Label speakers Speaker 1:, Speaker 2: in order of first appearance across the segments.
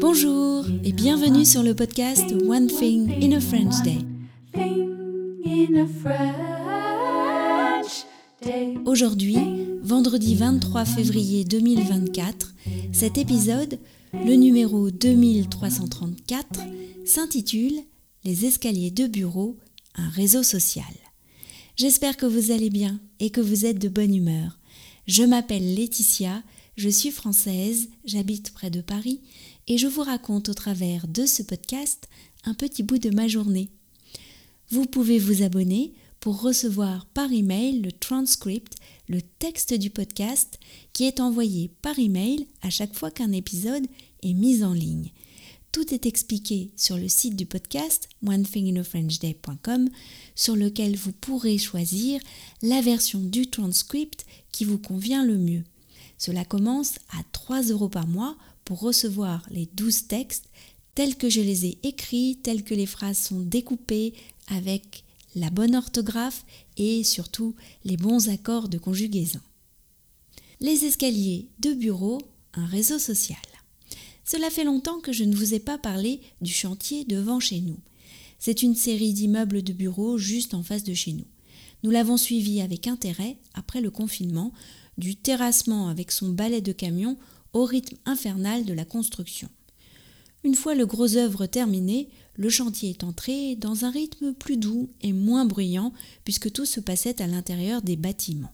Speaker 1: Bonjour et bienvenue sur le podcast One Thing in a French Day. Aujourd'hui, vendredi 23 février 2024, cet épisode, le numéro 2334, s'intitule Les escaliers de bureau, un réseau social. J'espère que vous allez bien et que vous êtes de bonne humeur. Je m'appelle Laetitia, je suis française, j'habite près de Paris et je vous raconte au travers de ce podcast un petit bout de ma journée. Vous pouvez vous abonner pour recevoir par email le transcript, le texte du podcast qui est envoyé par email à chaque fois qu'un épisode est mis en ligne. Tout est expliqué sur le site du podcast onethinginafrenchday.com sur lequel vous pourrez choisir la version du transcript qui vous convient le mieux. Cela commence à 3 euros par mois pour recevoir les 12 textes tels que je les ai écrits, tels que les phrases sont découpées avec la bonne orthographe et surtout les bons accords de conjugaison. Les escaliers de bureau, un réseau social. Cela fait longtemps que je ne vous ai pas parlé du chantier devant chez nous. C'est une série d'immeubles de bureaux juste en face de chez nous. Nous l'avons suivi avec intérêt après le confinement, du terrassement avec son balai de camion au rythme infernal de la construction. Une fois le gros œuvre terminé, le chantier est entré dans un rythme plus doux et moins bruyant puisque tout se passait à l'intérieur des bâtiments.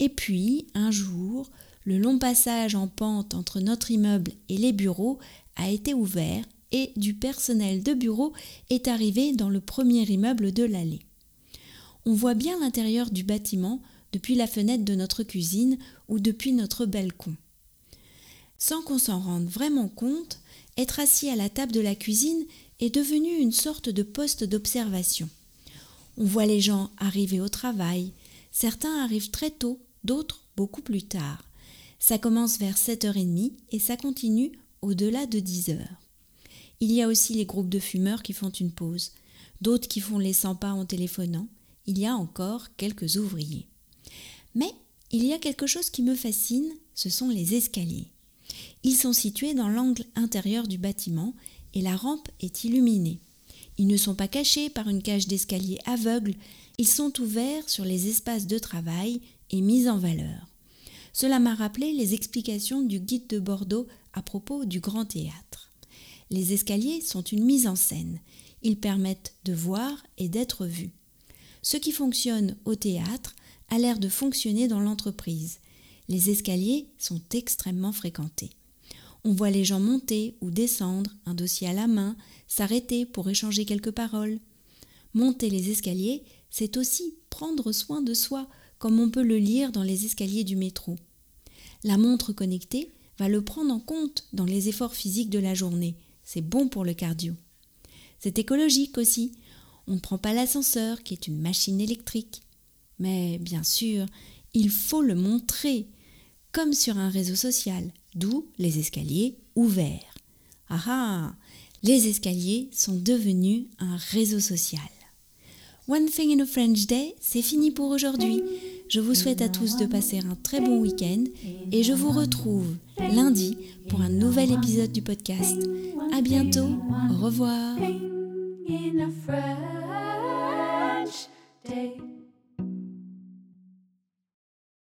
Speaker 1: Et puis, un jour, le long passage en pente entre notre immeuble et les bureaux a été ouvert et du personnel de bureau est arrivé dans le premier immeuble de l'allée. On voit bien l'intérieur du bâtiment depuis la fenêtre de notre cuisine ou depuis notre balcon. Sans qu'on s'en rende vraiment compte, être assis à la table de la cuisine est devenu une sorte de poste d'observation. On voit les gens arriver au travail, certains arrivent très tôt, d'autres beaucoup plus tard. Ça commence vers 7h30 et ça continue au-delà de 10h. Il y a aussi les groupes de fumeurs qui font une pause, d'autres qui font les 100 pas en téléphonant, il y a encore quelques ouvriers. Mais il y a quelque chose qui me fascine, ce sont les escaliers. Ils sont situés dans l'angle intérieur du bâtiment et la rampe est illuminée. Ils ne sont pas cachés par une cage d'escalier aveugle, ils sont ouverts sur les espaces de travail et mis en valeur. Cela m'a rappelé les explications du guide de Bordeaux à propos du grand théâtre. Les escaliers sont une mise en scène. Ils permettent de voir et d'être vus. Ce qui fonctionne au théâtre a l'air de fonctionner dans l'entreprise. Les escaliers sont extrêmement fréquentés. On voit les gens monter ou descendre, un dossier à la main, s'arrêter pour échanger quelques paroles. Monter les escaliers, c'est aussi prendre soin de soi, comme on peut le lire dans les escaliers du métro. La montre connectée va le prendre en compte dans les efforts physiques de la journée. C'est bon pour le cardio. C'est écologique aussi. On ne prend pas l'ascenseur qui est une machine électrique. Mais bien sûr, il faut le montrer, comme sur un réseau social, d'où les escaliers ouverts. Ah ah Les escaliers sont devenus un réseau social. One Thing in a French Day, c'est fini pour aujourd'hui. Je vous souhaite à tous de passer un très bon week-end et je vous retrouve lundi pour un nouvel épisode du podcast. À bientôt, au revoir.